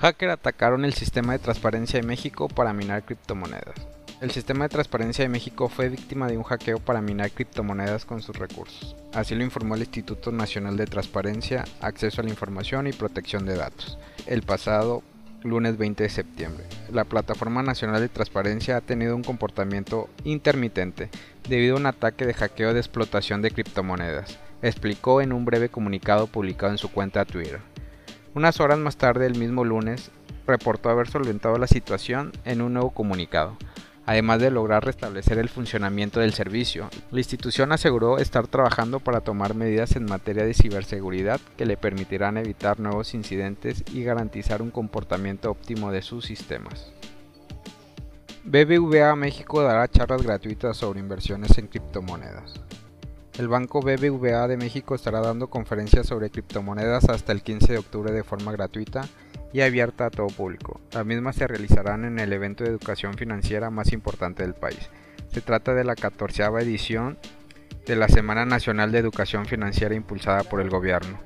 Hacker atacaron el sistema de transparencia de México para minar criptomonedas. El sistema de transparencia de México fue víctima de un hackeo para minar criptomonedas con sus recursos. Así lo informó el Instituto Nacional de Transparencia, Acceso a la Información y Protección de Datos, el pasado lunes 20 de septiembre. La Plataforma Nacional de Transparencia ha tenido un comportamiento intermitente debido a un ataque de hackeo de explotación de criptomonedas, explicó en un breve comunicado publicado en su cuenta Twitter. Unas horas más tarde, el mismo lunes, reportó haber solventado la situación en un nuevo comunicado. Además de lograr restablecer el funcionamiento del servicio, la institución aseguró estar trabajando para tomar medidas en materia de ciberseguridad que le permitirán evitar nuevos incidentes y garantizar un comportamiento óptimo de sus sistemas. BBVA México dará charlas gratuitas sobre inversiones en criptomonedas. El Banco BBVA de México estará dando conferencias sobre criptomonedas hasta el 15 de octubre de forma gratuita y abierta a todo público. Las mismas se realizarán en el evento de educación financiera más importante del país. Se trata de la 14 edición de la Semana Nacional de Educación Financiera impulsada por el gobierno,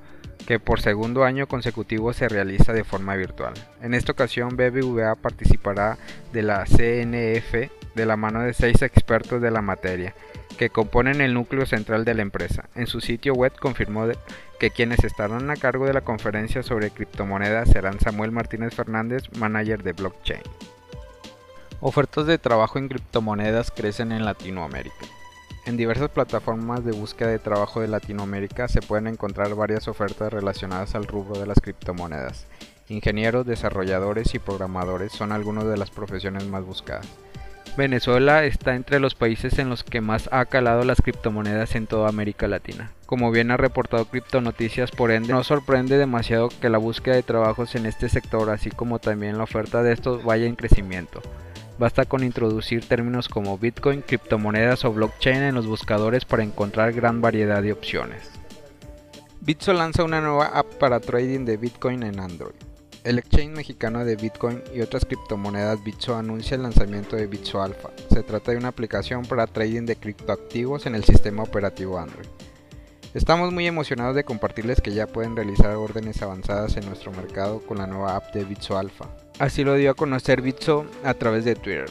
que por segundo año consecutivo se realiza de forma virtual. En esta ocasión BBVA participará de la CNF de la mano de seis expertos de la materia que componen el núcleo central de la empresa. En su sitio web confirmó que quienes estarán a cargo de la conferencia sobre criptomonedas serán Samuel Martínez Fernández, manager de blockchain. Ofertas de trabajo en criptomonedas crecen en Latinoamérica. En diversas plataformas de búsqueda de trabajo de Latinoamérica se pueden encontrar varias ofertas relacionadas al rubro de las criptomonedas. Ingenieros, desarrolladores y programadores son algunas de las profesiones más buscadas. Venezuela está entre los países en los que más ha calado las criptomonedas en toda América Latina. Como bien ha reportado Noticias, por ende, no sorprende demasiado que la búsqueda de trabajos en este sector, así como también la oferta de estos, vaya en crecimiento. Basta con introducir términos como Bitcoin, criptomonedas o blockchain en los buscadores para encontrar gran variedad de opciones. Bitso lanza una nueva app para trading de Bitcoin en Android. El exchange mexicano de Bitcoin y otras criptomonedas Bitso anuncia el lanzamiento de Bitso Alpha. Se trata de una aplicación para trading de criptoactivos en el sistema operativo Android. Estamos muy emocionados de compartirles que ya pueden realizar órdenes avanzadas en nuestro mercado con la nueva app de Bitso Alpha. Así lo dio a conocer Bitso a través de Twitter.